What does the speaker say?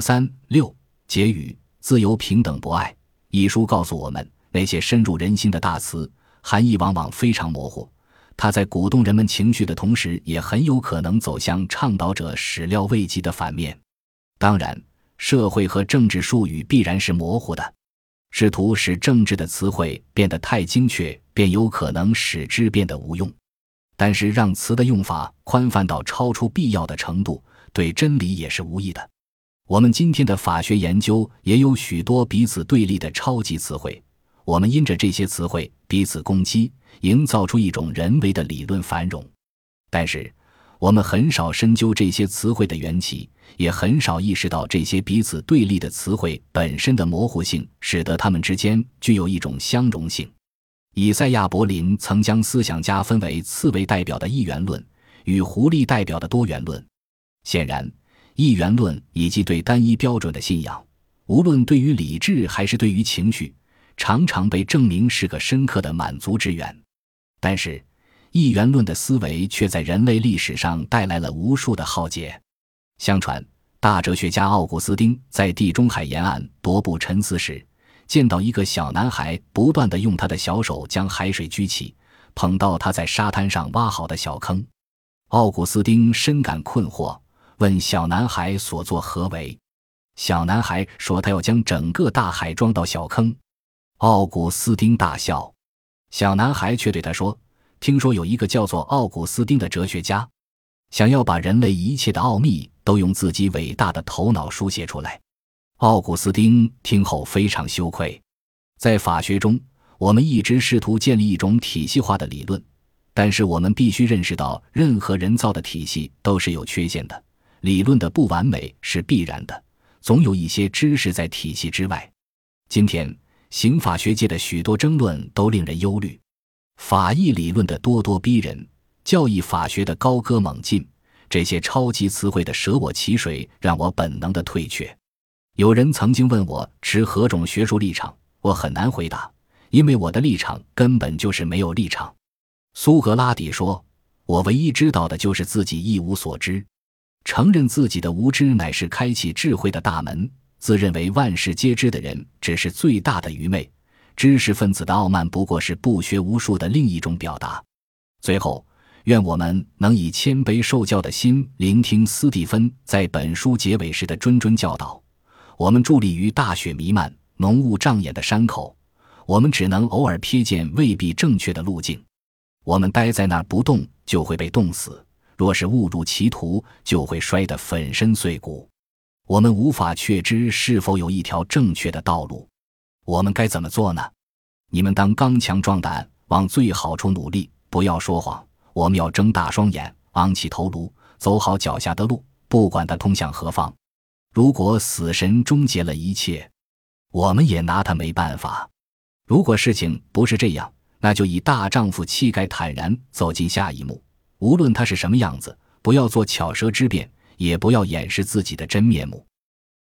三六结语：自由、平等、博爱。一书告诉我们，那些深入人心的大词，含义往往非常模糊。它在鼓动人们情绪的同时，也很有可能走向倡导者始料未及的反面。当然，社会和政治术语必然是模糊的。试图使政治的词汇变得太精确，便有可能使之变得无用。但是，让词的用法宽泛到超出必要的程度，对真理也是无益的。我们今天的法学研究也有许多彼此对立的超级词汇，我们因着这些词汇彼此攻击，营造出一种人为的理论繁荣。但是，我们很少深究这些词汇的缘起，也很少意识到这些彼此对立的词汇本身的模糊性，使得它们之间具有一种相容性。以赛亚·柏林曾将思想家分为刺猬代表的一元论与狐狸代表的多元论。显然，一元论以及对单一标准的信仰，无论对于理智还是对于情绪，常常被证明是个深刻的满足之源。但是，一元论的思维却在人类历史上带来了无数的浩劫。相传，大哲学家奥古斯丁在地中海沿岸踱步沉思时。见到一个小男孩不断地用他的小手将海水举起，捧到他在沙滩上挖好的小坑，奥古斯丁深感困惑，问小男孩所作何为。小男孩说他要将整个大海装到小坑。奥古斯丁大笑，小男孩却对他说：“听说有一个叫做奥古斯丁的哲学家，想要把人类一切的奥秘都用自己伟大的头脑书写出来。”奥古斯丁听后非常羞愧。在法学中，我们一直试图建立一种体系化的理论，但是我们必须认识到，任何人造的体系都是有缺陷的。理论的不完美是必然的，总有一些知识在体系之外。今天，刑法学界的许多争论都令人忧虑。法义理论的咄咄逼人，教义法学的高歌猛进，这些超级词汇的舍我其谁，让我本能的退却。有人曾经问我持何种学术立场，我很难回答，因为我的立场根本就是没有立场。苏格拉底说：“我唯一知道的就是自己一无所知。承认自己的无知乃是开启智慧的大门。自认为万事皆知的人只是最大的愚昧。知识分子的傲慢不过是不学无术的另一种表达。”最后，愿我们能以谦卑受教的心聆听斯蒂芬在本书结尾时的谆谆教导。我们伫立于大雪弥漫、浓雾障眼的山口，我们只能偶尔瞥见未必正确的路径。我们待在那儿不动，就会被冻死；若是误入歧途，就会摔得粉身碎骨。我们无法确知是否有一条正确的道路。我们该怎么做呢？你们当刚强壮胆，往最好处努力，不要说谎。我们要睁大双眼，昂起头颅，走好脚下的路，不管它通向何方。如果死神终结了一切，我们也拿他没办法。如果事情不是这样，那就以大丈夫气概坦然走进下一幕，无论他是什么样子，不要做巧舌之辩，也不要掩饰自己的真面目。